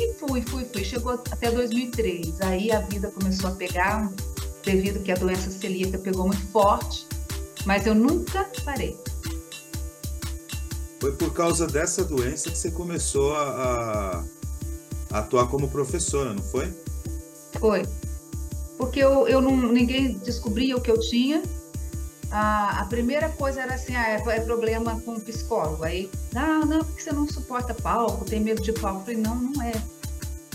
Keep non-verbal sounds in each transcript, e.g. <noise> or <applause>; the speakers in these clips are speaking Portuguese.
E fui, fui, fui. Chegou até 2003. Aí a vida começou a pegar, devido que a doença celíaca pegou muito forte, mas eu nunca parei. Foi por causa dessa doença que você começou a, a atuar como professora, não foi? Foi. Porque eu, eu não, ninguém descobria o que eu tinha. A, a primeira coisa era assim, ah, é, é problema com o psicólogo. Aí, não, não, porque você não suporta palco, tem medo de palco. Eu falei, não, não é.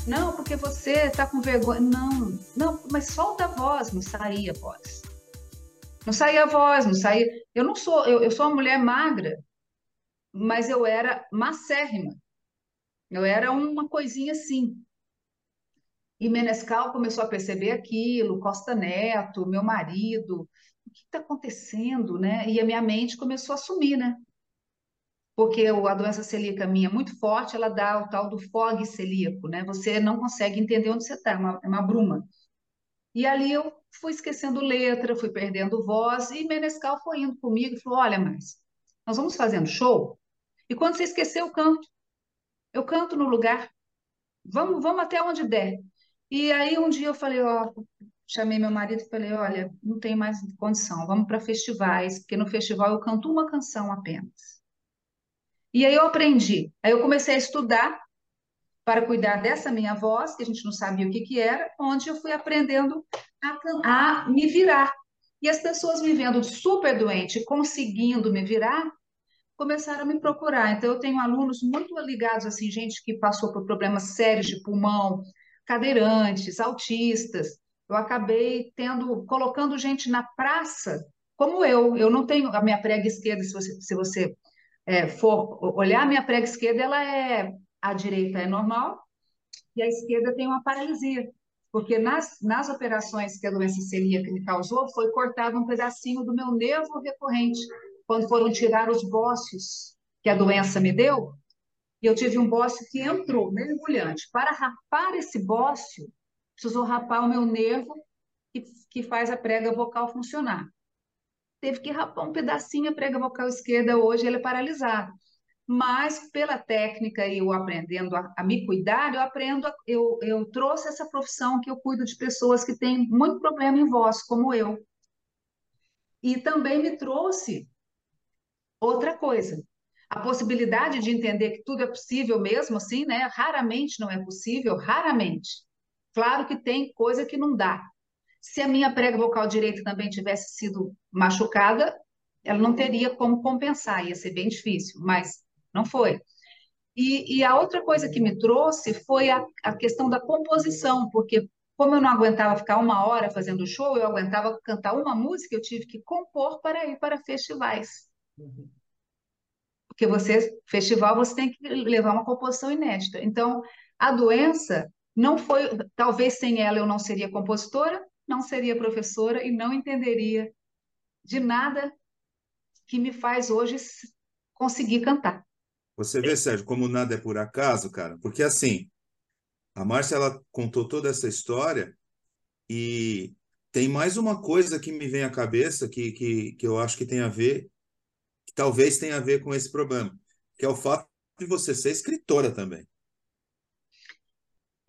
Não, porque você está com vergonha. Não, não, mas solta a voz, não saía a voz. Não saía a voz, não saía. Eu não sou, eu, eu sou uma mulher magra, mas eu era macérrima. Eu era uma coisinha assim. E Menescal começou a perceber aquilo, Costa Neto, meu marido, que está acontecendo, né? E a minha mente começou a sumir, né? porque a doença celíaca minha é muito forte, ela dá o tal do fog celíaco, né? Você não consegue entender onde você está, é uma, é uma bruma. E ali eu fui esquecendo letra, fui perdendo voz, e Menescal foi indo comigo e falou: Olha, mas nós vamos fazendo show, e quando você esquecer, eu canto. Eu canto no lugar. Vamos, vamos até onde der. E aí um dia eu falei: Ó, chamei meu marido e falei: Olha, não tem mais condição, vamos para festivais, porque no festival eu canto uma canção apenas. E aí eu aprendi. Aí eu comecei a estudar para cuidar dessa minha voz, que a gente não sabia o que, que era, onde eu fui aprendendo a, a me virar. E as pessoas me vendo super doente, conseguindo me virar, começaram a me procurar. Então, eu tenho alunos muito ligados, assim, gente que passou por problemas sérios de pulmão, cadeirantes, autistas. Eu acabei tendo, colocando gente na praça, como eu. Eu não tenho a minha prega esquerda, se você, se você é, for olhar a minha prega esquerda, ela é a direita é normal e a esquerda tem uma paralisia, porque nas, nas operações que a doença celíaca me causou, foi cortado um pedacinho do meu nervo recorrente, quando foram tirar os bócios que a doença me deu, e eu tive um bócio que entrou mergulhante. Para rapar esse bócio, precisou rapar o meu nervo que, que faz a prega vocal funcionar teve que rapar um pedacinho a prega vocal esquerda, hoje ele é paralisado. Mas pela técnica e eu aprendendo a, a me cuidar, eu aprendo, eu, eu trouxe essa profissão que eu cuido de pessoas que têm muito problema em voz, como eu. E também me trouxe outra coisa, a possibilidade de entender que tudo é possível mesmo assim, né? Raramente não é possível, raramente. Claro que tem coisa que não dá, se a minha prega vocal direita também tivesse sido machucada, ela não teria como compensar, ia ser bem difícil, mas não foi. E, e a outra coisa que me trouxe foi a, a, questão da composição, porque como eu não aguentava ficar uma hora fazendo show, eu aguentava cantar uma música, eu tive que compor para ir para festivais. Porque você, festival, você tem que levar uma composição inédita. Então, a doença não foi, talvez sem ela eu não seria compositora, não seria professora e não entenderia de nada que me faz hoje conseguir cantar. Você vê, Sérgio, como nada é por acaso, cara? Porque assim, a Márcia ela contou toda essa história e tem mais uma coisa que me vem à cabeça que, que, que eu acho que tem a ver, que talvez tenha a ver com esse problema, que é o fato de você ser escritora também.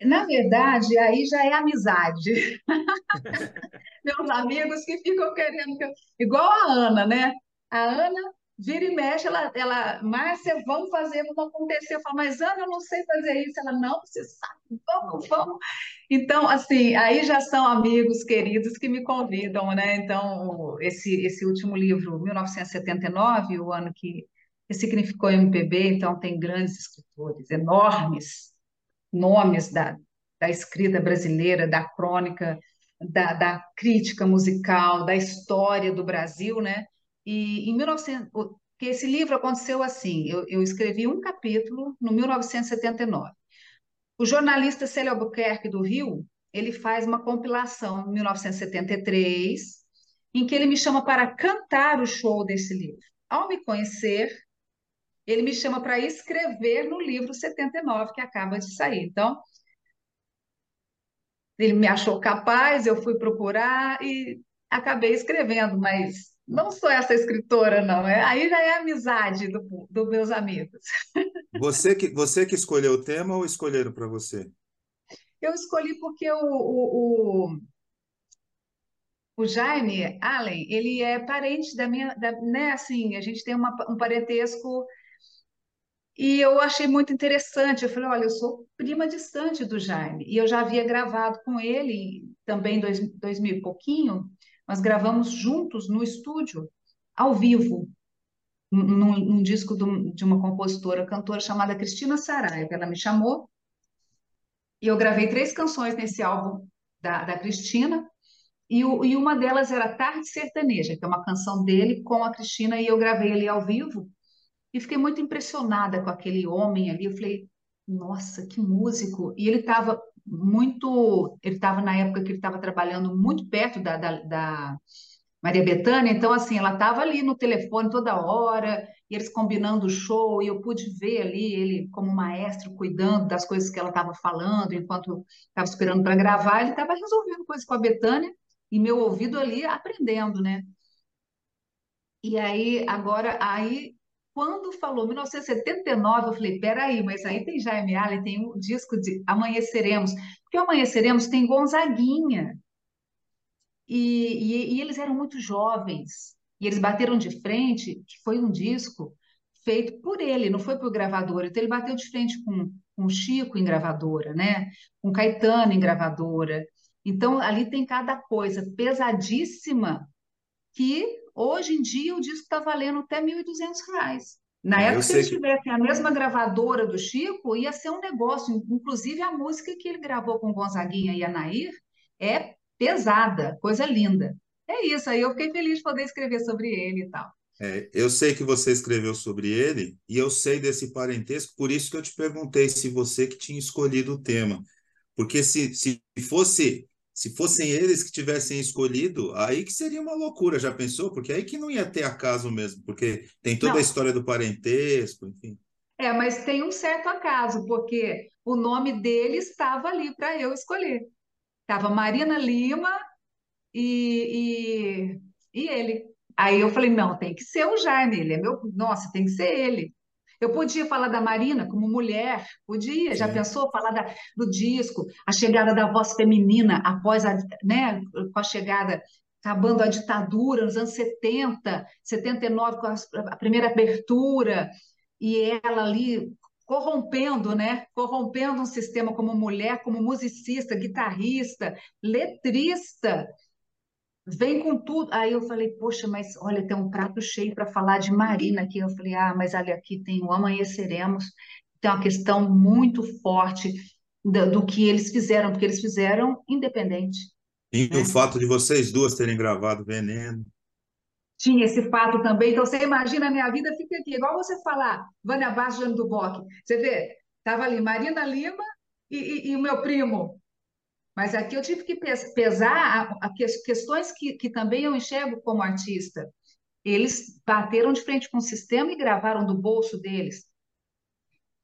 Na verdade, aí já é amizade. <laughs> Meus amigos que ficam querendo que eu... Igual a Ana, né? A Ana vira e mexe, ela, ela, Márcia, vamos fazer, vamos acontecer. Eu falo, mas Ana, eu não sei fazer isso. Ela, não, você sabe, vamos, vamos. Então, assim, aí já são amigos queridos que me convidam, né? Então, esse, esse último livro, 1979, o ano que significou MPB, então tem grandes escritores, enormes, nomes da, da escrita brasileira, da crônica, da, da crítica musical, da história do Brasil, né? E em 1900, que esse livro aconteceu assim, eu, eu escrevi um capítulo no 1979. O jornalista Célio Albuquerque do Rio, ele faz uma compilação em 1973, em que ele me chama para cantar o show desse livro. Ao me conhecer, ele me chama para escrever no livro 79, que acaba de sair. Então, ele me achou capaz, eu fui procurar e acabei escrevendo, mas não sou essa escritora, não. É, aí já é amizade dos do meus amigos. <laughs> Você que, você que escolheu o tema ou escolheram para você? Eu escolhi porque o, o, o, o Jaime Allen, ele é parente da minha, da, né, assim, a gente tem uma, um parentesco e eu achei muito interessante. Eu falei, olha, eu sou prima distante do Jaime e eu já havia gravado com ele também em dois, dois mil e pouquinho, nós gravamos juntos no estúdio, ao vivo, num, num disco do, de uma compositora, cantora chamada Cristina Saraiva. Ela me chamou. E eu gravei três canções nesse álbum da, da Cristina, e, o, e uma delas era Tarde Sertaneja, que é uma canção dele com a Cristina, e eu gravei ali ao vivo, e fiquei muito impressionada com aquele homem ali. Eu falei, nossa, que músico! E ele estava muito. Ele estava na época que ele estava trabalhando muito perto da, da, da Maria Bethânia, então, assim, ela estava ali no telefone toda hora, e eles combinando o show, e eu pude ver ali ele como maestro cuidando das coisas que ela estava falando enquanto estava esperando para gravar, ele estava resolvendo coisas com a Betânia e meu ouvido ali aprendendo, né? E aí, agora, aí, quando falou 1979, eu falei, peraí, mas aí tem Jaime Allen, tem um disco de Amanheceremos, porque Amanheceremos tem Gonzaguinha, e, e, e eles eram muito jovens, e eles bateram de frente, que foi um disco feito por ele, não foi por gravadora. Então ele bateu de frente com, com Chico em gravadora, né? Com Caetano em gravadora. Então ali tem cada coisa pesadíssima que hoje em dia o disco está valendo até R$ 1.200. Na é, época, se eles que... tivessem a mesma gravadora do Chico, ia ser um negócio. Inclusive, a música que ele gravou com Gonzaguinha e Anair é pesada, coisa linda é isso. Aí eu fiquei feliz de poder escrever sobre ele e tal. É, eu sei que você escreveu sobre ele e eu sei desse parentesco, por isso que eu te perguntei se você que tinha escolhido o tema. Porque se, se fosse se fossem eles que tivessem escolhido, aí que seria uma loucura, já pensou? Porque aí que não ia ter acaso mesmo, porque tem toda não. a história do parentesco, enfim. É, mas tem um certo acaso, porque o nome dele estava ali para eu escolher. Estava Marina Lima e, e, e ele. Aí eu falei, não, tem que ser o Jaime, ele é meu, nossa, tem que ser ele. Eu podia falar da Marina como mulher, podia, já pensou falar da, do disco, a chegada da voz feminina após a, né, com a chegada, acabando a ditadura nos anos 70, 79, com a, a primeira abertura, e ela ali corrompendo, né? Corrompendo um sistema como mulher, como musicista, guitarrista, letrista vem com tudo. Aí eu falei, poxa, mas olha, tem um prato cheio para falar de Marina aqui. Eu falei, ah, mas olha, aqui tem o Amanheceremos, tem uma questão muito forte do, do que eles fizeram, porque eles fizeram independente. E né? o fato de vocês duas terem gravado Veneno. Tinha esse fato também. Então, você imagina, a minha vida fica aqui, igual você falar, Vânia Bastos, Jane Duboc. Você vê, estava ali Marina Lima e, e, e o meu primo, mas aqui eu tive que pesar a, questões que, que também eu enxergo como artista. Eles bateram de frente com o sistema e gravaram do bolso deles.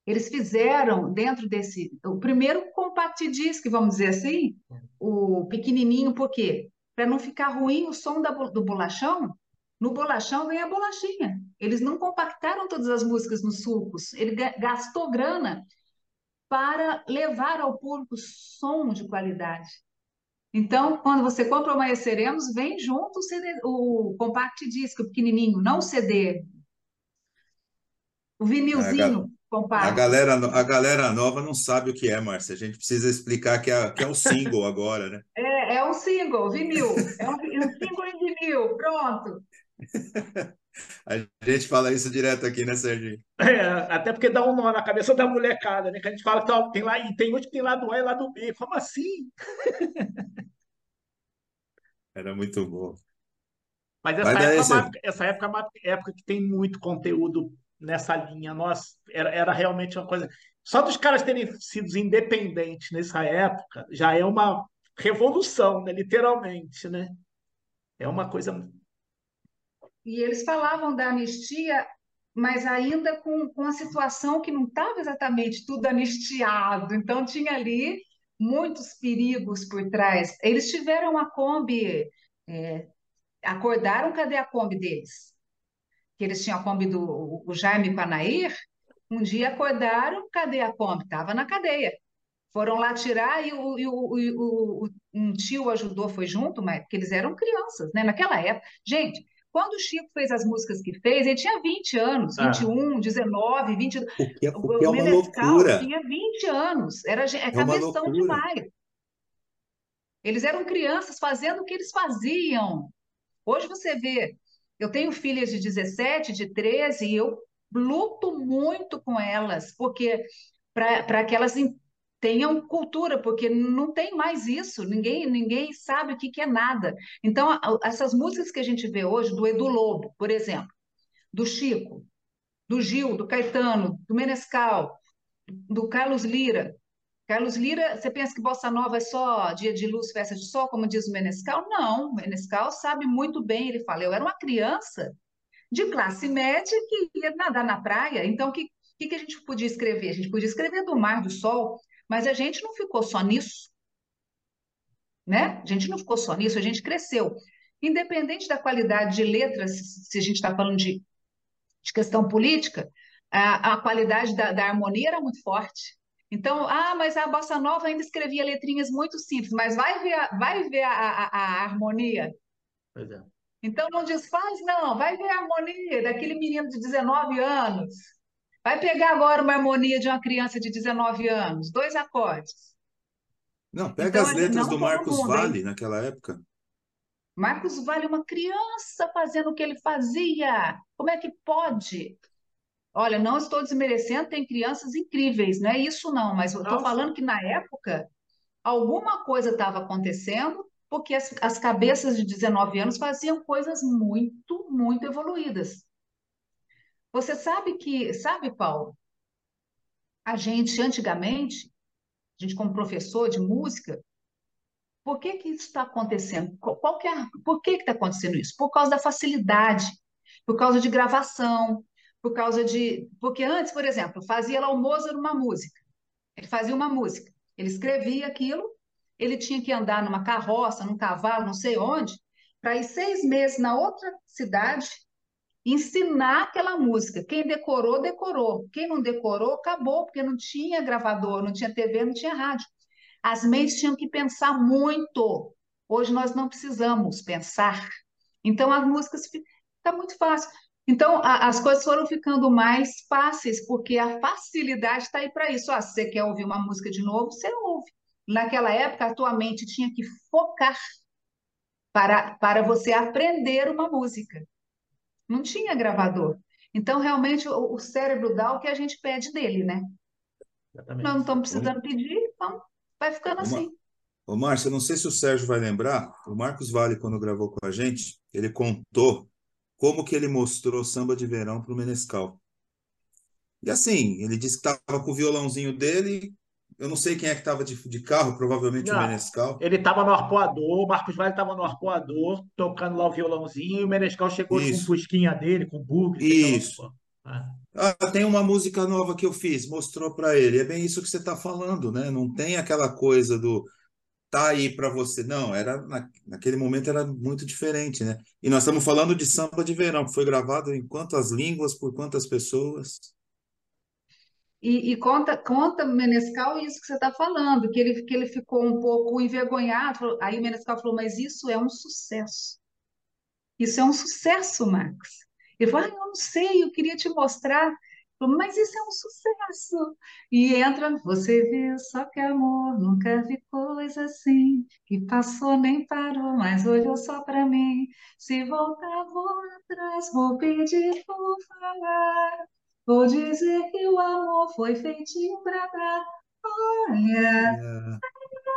Eles fizeram dentro desse o primeiro compact disc, vamos dizer assim, o pequenininho, por quê? Para não ficar ruim o som da, do bolachão. No bolachão vem a bolachinha. Eles não compactaram todas as músicas nos sulcos. Ele gastou grana para levar ao público som de qualidade. Então, quando você compra o Amanheceremos, vem junto o, CD, o compact disc pequenininho, não o CD. O vinilzinho a, galera, a galera nova não sabe o que é, Márcia. A gente precisa explicar que é, que é o single agora, né? É, é um single, vinil. É um, um single em vinil, pronto. <laughs> A gente fala isso direto aqui, né, Serginho? É, até porque dá um nó na cabeça da molecada, né? Que a gente fala que tem lá, e tem onde tem lado A e lado B. Como assim? <laughs> Era muito bom. Mas essa época. É essa época época que tem muito conteúdo nessa linha. Nossa, era, era realmente uma coisa. Só dos caras terem sido independentes nessa época já é uma revolução, né? literalmente, né? É uma coisa e eles falavam da anistia, mas ainda com, com a situação que não estava exatamente tudo anistiado. Então, tinha ali muitos perigos por trás. Eles tiveram a Kombi, é, acordaram, cadê a Kombi deles? Que eles tinham a Kombi do o Jaime com a Nair, Um dia acordaram, cadê a Kombi? Estava na cadeia. Foram lá tirar e, o, e o, o, um tio ajudou, foi junto, mas porque eles eram crianças, né? Naquela época. Gente, quando o Chico fez as músicas que fez, ele tinha 20 anos, 21, ah. 19, 20. O que é, o que é uma loucura. tinha 20 anos, era é, é cabeção demais. Eles eram crianças fazendo o que eles faziam. Hoje você vê, eu tenho filhas de 17, de 13, e eu luto muito com elas, porque para que elas tenham cultura, porque não tem mais isso, ninguém, ninguém sabe o que, que é nada. Então, essas músicas que a gente vê hoje, do Edu Lobo, por exemplo, do Chico, do Gil, do Caetano, do Menescal, do Carlos Lira. Carlos Lira, você pensa que Bossa Nova é só dia de luz, festa de sol, como diz o Menescal? Não, o Menescal sabe muito bem, ele fala, eu era uma criança de classe média que ia nadar na praia, então o que, que, que a gente podia escrever? A gente podia escrever do mar, do sol, mas a gente não ficou só nisso. Né? A gente não ficou só nisso, a gente cresceu. Independente da qualidade de letras, se a gente está falando de, de questão política, a, a qualidade da, da harmonia era muito forte. Então, ah, mas a bossa nova ainda escrevia letrinhas muito simples, mas vai ver a, vai ver a, a, a harmonia. Pois é. Então não desfaz, não, vai ver a harmonia daquele menino de 19 anos. Vai pegar agora uma harmonia de uma criança de 19 anos, dois acordes. Não, pega então, as letras do Marcos mundo, Vale hein? naquela época. Marcos Vale, uma criança fazendo o que ele fazia. Como é que pode? Olha, não estou desmerecendo, tem crianças incríveis, não é isso não, mas eu estou falando que na época alguma coisa estava acontecendo porque as, as cabeças de 19 anos faziam coisas muito, muito evoluídas. Você sabe que, sabe, Paulo, a gente antigamente, a gente como professor de música, por que que isso está acontecendo? Qual que é, por que está acontecendo isso? Por causa da facilidade, por causa de gravação, por causa de. Porque antes, por exemplo, fazia lá o Mozart uma música. Ele fazia uma música, ele escrevia aquilo, ele tinha que andar numa carroça, num cavalo, não sei onde, para ir seis meses na outra cidade ensinar aquela música. Quem decorou, decorou. Quem não decorou, acabou, porque não tinha gravador, não tinha TV, não tinha rádio. As mentes tinham que pensar muito. Hoje nós não precisamos pensar. Então as músicas está muito fácil. Então a, as coisas foram ficando mais fáceis porque a facilidade está aí para isso. Ah, se você quer ouvir uma música de novo, você ouve. Naquela época a tua mente tinha que focar para, para você aprender uma música. Não tinha gravador. Então, realmente, o, o cérebro dá o que a gente pede dele, né? Exatamente. Nós não estamos precisando pedir, então vai ficando assim. Ô, Márcio, não sei se o Sérgio vai lembrar, o Marcos Vale, quando gravou com a gente, ele contou como que ele mostrou samba de verão para o Menescal. E assim, ele disse que estava com o violãozinho dele, eu não sei quem é que estava de, de, carro, provavelmente não, o Menescal. Ele estava no arpoador, o Marcos Vale estava no arpoador, tocando lá o violãozinho, e o Menescal chegou Isso. com o fusquinha dele, com o bug. Isso. Então, ah, tem uma música nova que eu fiz, mostrou para ele. É bem isso que você está falando, né? Não tem aquela coisa do tá aí para você. Não, era na, naquele momento era muito diferente, né? E nós estamos falando de samba de verão, que foi gravado em quantas línguas, por quantas pessoas? E, e, conta, conta Menescal isso que você está falando, que ele, que ele ficou um pouco envergonhado. Aí Menescal falou, mas isso é um sucesso. Isso é um sucesso, Marcos. Ele falou, ah, eu não sei, eu queria te mostrar. Falou, mas isso é um sucesso. E entra, você viu só que amor, nunca vi coisa assim, que passou nem parou, mas olhou só para mim. Se voltar, vou atrás, vou pedir por falar. Vou dizer que o amor foi feitinho para dar. Olha,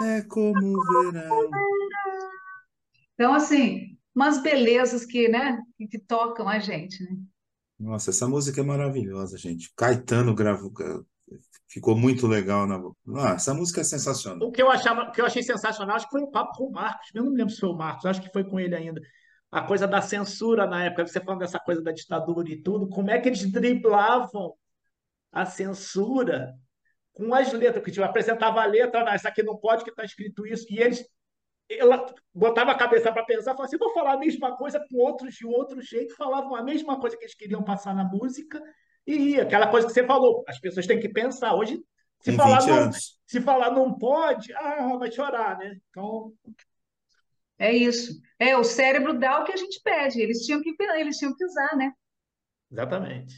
é como o verão. Então, assim, umas belezas que, né, que tocam a gente, né? Nossa, essa música é maravilhosa, gente. Caetano gravou, ficou muito legal na. Ah, essa música é sensacional. O que eu achava, o que eu achei sensacional, acho que foi o papo com o Marcos. Eu não me lembro se foi o Marcos, acho que foi com ele ainda a coisa da censura na época, você falando dessa coisa da ditadura e tudo, como é que eles driblavam a censura com as letras, que tipo, apresentava a letra, não, isso aqui não pode, que está escrito isso, e eles ela botava a cabeça para pensar, falava assim, vou falar a mesma coisa com outros de outro jeito, falavam a mesma coisa que eles queriam passar na música, E aquela coisa que você falou, as pessoas têm que pensar. Hoje, se, falar não, se falar não pode, ah, vai chorar, né? Então. É isso. É, o cérebro dá o que a gente pede. Eles tinham que, eles tinham que usar, né? Exatamente.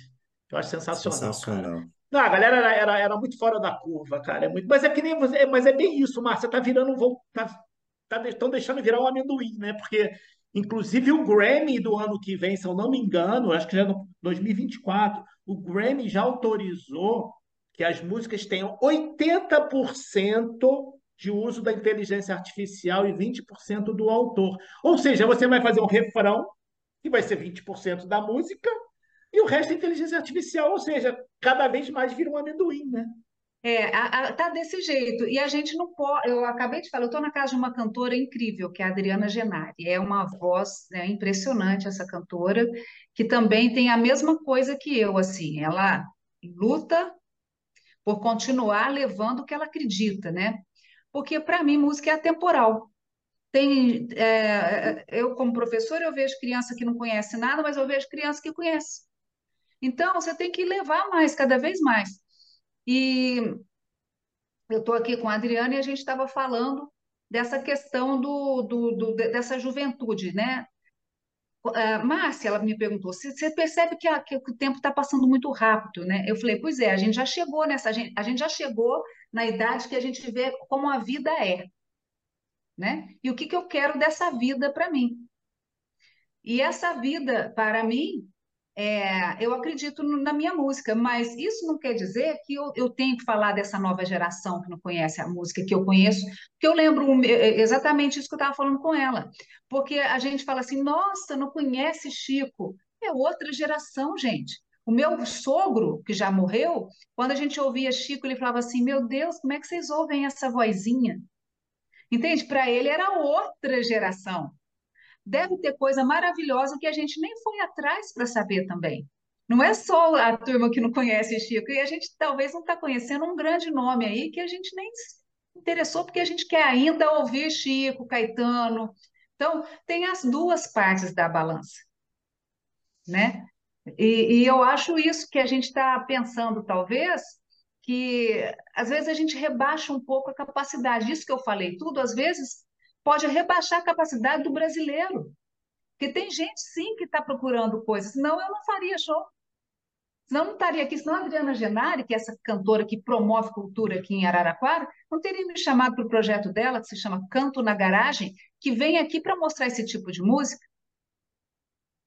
Eu acho sensacional. sensacional. Cara. Não, a galera era, era, era, muito fora da curva, cara. É muito, mas é que nem você, mas é bem isso, Márcia. Tá virando um. Tá, tá, estão deixando virar um amendoim, né? Porque, inclusive, o Grammy do ano que vem, se eu não me engano, acho que já é no 2024, o Grammy já autorizou que as músicas tenham 80% de uso da inteligência artificial e 20% do autor. Ou seja, você vai fazer um refrão, que vai ser 20% da música, e o resto é inteligência artificial, ou seja, cada vez mais vira um amendoim, né? É, a, a, tá desse jeito. E a gente não pode. Eu acabei de falar, eu estou na casa de uma cantora incrível, que é a Adriana Genari. É uma voz né, impressionante, essa cantora, que também tem a mesma coisa que eu, assim. Ela luta por continuar levando o que ela acredita, né? Porque, para mim, música é atemporal. Tem, é, eu, como professora, eu vejo criança que não conhece nada, mas eu vejo criança que conhece. Então, você tem que levar mais, cada vez mais. E eu estou aqui com a Adriana e a gente estava falando dessa questão do, do, do, dessa juventude, né? Uh, Márcia, ela me perguntou, você percebe que, a, que o tempo está passando muito rápido, né? Eu falei, pois é, a gente já chegou nessa, a gente, a gente já chegou na idade que a gente vê como a vida é, né? E o que, que eu quero dessa vida para mim. E essa vida, para mim, é, eu acredito na minha música, mas isso não quer dizer que eu, eu tenho que falar dessa nova geração que não conhece a música que eu conheço, porque eu lembro exatamente isso que eu estava falando com ela. Porque a gente fala assim, nossa, não conhece Chico. É outra geração, gente. O meu sogro, que já morreu, quando a gente ouvia Chico, ele falava assim: Meu Deus, como é que vocês ouvem essa vozinha? Entende? Para ele era outra geração deve ter coisa maravilhosa que a gente nem foi atrás para saber também. Não é só a turma que não conhece Chico, e a gente talvez não está conhecendo um grande nome aí que a gente nem interessou, porque a gente quer ainda ouvir Chico, Caetano. Então, tem as duas partes da balança, né? E, e eu acho isso que a gente está pensando, talvez, que às vezes a gente rebaixa um pouco a capacidade. Isso que eu falei tudo, às vezes pode rebaixar a capacidade do brasileiro. Porque tem gente, sim, que está procurando coisas. Senão eu não faria show. Senão não estaria aqui. Senão a Adriana Genari, que é essa cantora que promove cultura aqui em Araraquara, não teria me chamado para o projeto dela, que se chama Canto na Garagem, que vem aqui para mostrar esse tipo de música.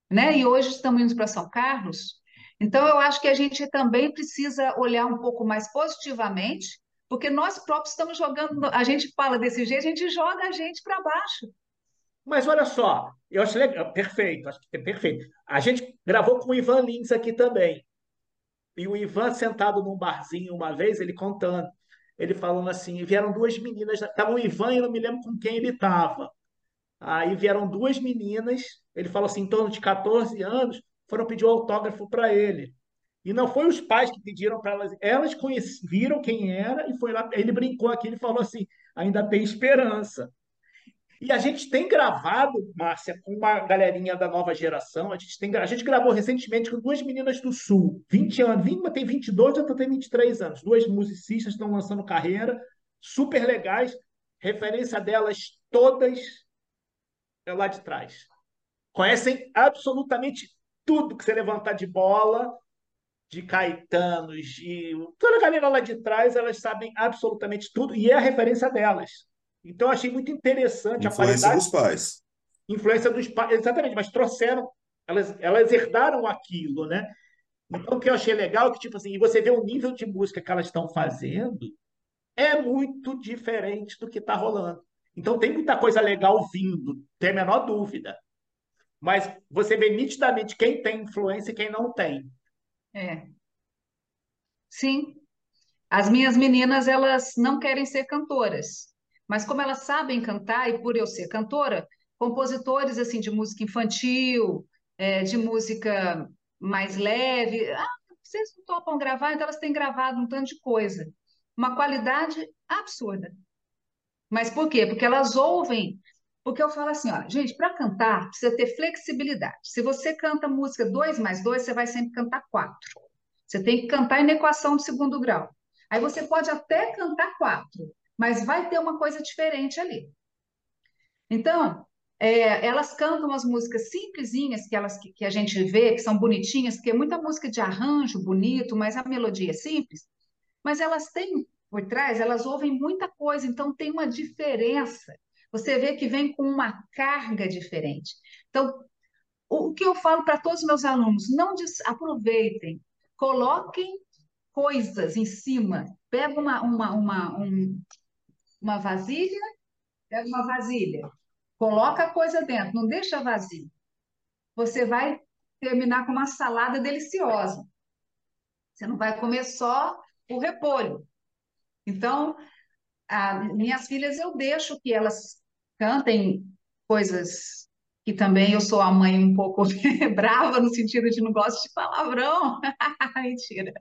Né? E hoje estamos indo para São Carlos. Então, eu acho que a gente também precisa olhar um pouco mais positivamente porque nós próprios estamos jogando, a gente fala desse jeito, a gente joga a gente para baixo. Mas olha só, eu acho legal, perfeito, acho que é perfeito. A gente gravou com o Ivan Lins aqui também. E o Ivan sentado num barzinho uma vez, ele contando, ele falando assim, vieram duas meninas, estava o Ivan e eu não me lembro com quem ele estava. Aí vieram duas meninas, ele falou assim, em torno de 14 anos, foram pedir o autógrafo para ele. E não foi os pais que pediram para elas, elas viram quem era e foi lá. Ele brincou aqui, ele falou assim: ainda tem esperança. E a gente tem gravado, Márcia, com uma galerinha da nova geração. A gente, tem, a gente gravou recentemente com duas meninas do Sul, 20 anos. Uma tem 22, outra tem 23 anos. Duas musicistas estão lançando carreira, super legais. Referência delas todas é lá de trás. Conhecem absolutamente tudo que você levantar de bola de Caetanos, de toda a galera lá de trás, elas sabem absolutamente tudo e é a referência delas. Então, eu achei muito interessante Influência a qualidade. dos pais. Influência dos pais, exatamente, mas trouxeram, elas, elas herdaram aquilo, né? Então, o que eu achei legal é que, tipo assim, você vê o nível de música que elas estão fazendo, é muito diferente do que está rolando. Então, tem muita coisa legal vindo, tem a menor dúvida. Mas você vê nitidamente quem tem influência e quem não tem. É. Sim. As minhas meninas, elas não querem ser cantoras, mas como elas sabem cantar, e por eu ser cantora, compositores assim de música infantil, é, de música mais leve, ah, vocês não topam gravar, então elas têm gravado um tanto de coisa. Uma qualidade absurda. Mas por quê? Porque elas ouvem porque eu falo assim, olha, gente, para cantar precisa ter flexibilidade. Se você canta música 2 mais 2, você vai sempre cantar 4. Você tem que cantar em equação de segundo grau. Aí você pode até cantar quatro, mas vai ter uma coisa diferente ali. Então, é, elas cantam as músicas simplesinhas que, elas, que, que, a gente vê, que são bonitinhas, porque é muita música de arranjo bonito, mas a melodia é simples. Mas elas têm por trás, elas ouvem muita coisa, então tem uma diferença. Você vê que vem com uma carga diferente. Então, o que eu falo para todos os meus alunos, não aproveitem, coloquem coisas em cima. Pega uma, uma, uma, um, uma vasilha, pega uma vasilha, Coloca a coisa dentro, não deixa vazio. Você vai terminar com uma salada deliciosa. Você não vai comer só o repolho. Então, a, minhas filhas eu deixo que elas cantem coisas que também eu sou a mãe um pouco <laughs> brava no sentido de não gosto de palavrão. <laughs> Mentira,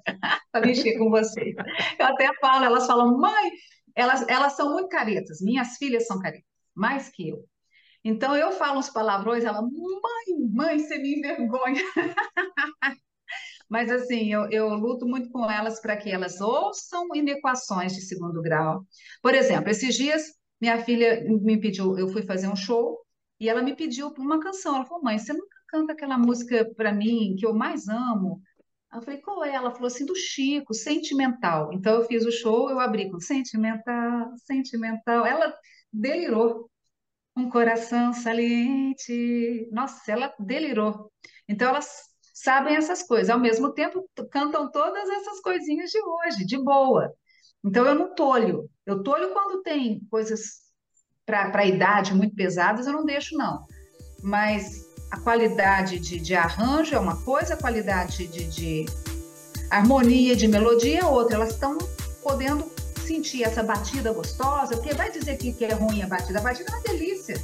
mexer com vocês. Eu até falo, elas falam, mãe, elas, elas são muito caretas, minhas filhas são caretas, mais que eu. Então eu falo uns palavrões, ela, mãe, mãe, você me envergonha. <laughs> Mas assim, eu, eu luto muito com elas para que elas ouçam inequações de segundo grau. Por exemplo, esses dias minha filha me pediu, eu fui fazer um show e ela me pediu uma canção. Ela falou, mãe, você nunca canta aquela música para mim que eu mais amo? Eu falei, qual é? Ela falou assim, do Chico, Sentimental. Então eu fiz o show, eu abri com Sentimental, Sentimental. Ela delirou um coração saliente. Nossa, ela delirou. Então, elas sabem essas coisas. Ao mesmo tempo, cantam todas essas coisinhas de hoje, de boa. Então, eu não tolho. Eu tolho quando tem coisas para a idade muito pesadas, eu não deixo, não. Mas a qualidade de, de arranjo é uma coisa, a qualidade de, de harmonia, de melodia é outra. Elas estão podendo sentir essa batida gostosa, porque vai dizer que, que é ruim a batida. A batida é uma delícia.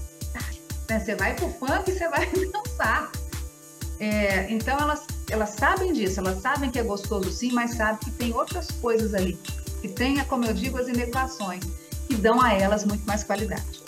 Né? Você vai pro funk e você vai <laughs> dançar. É, então elas, elas sabem disso, elas sabem que é gostoso sim, mas sabem que tem outras coisas ali, tem, como eu digo, as inequações, que dão a elas muito mais qualidade.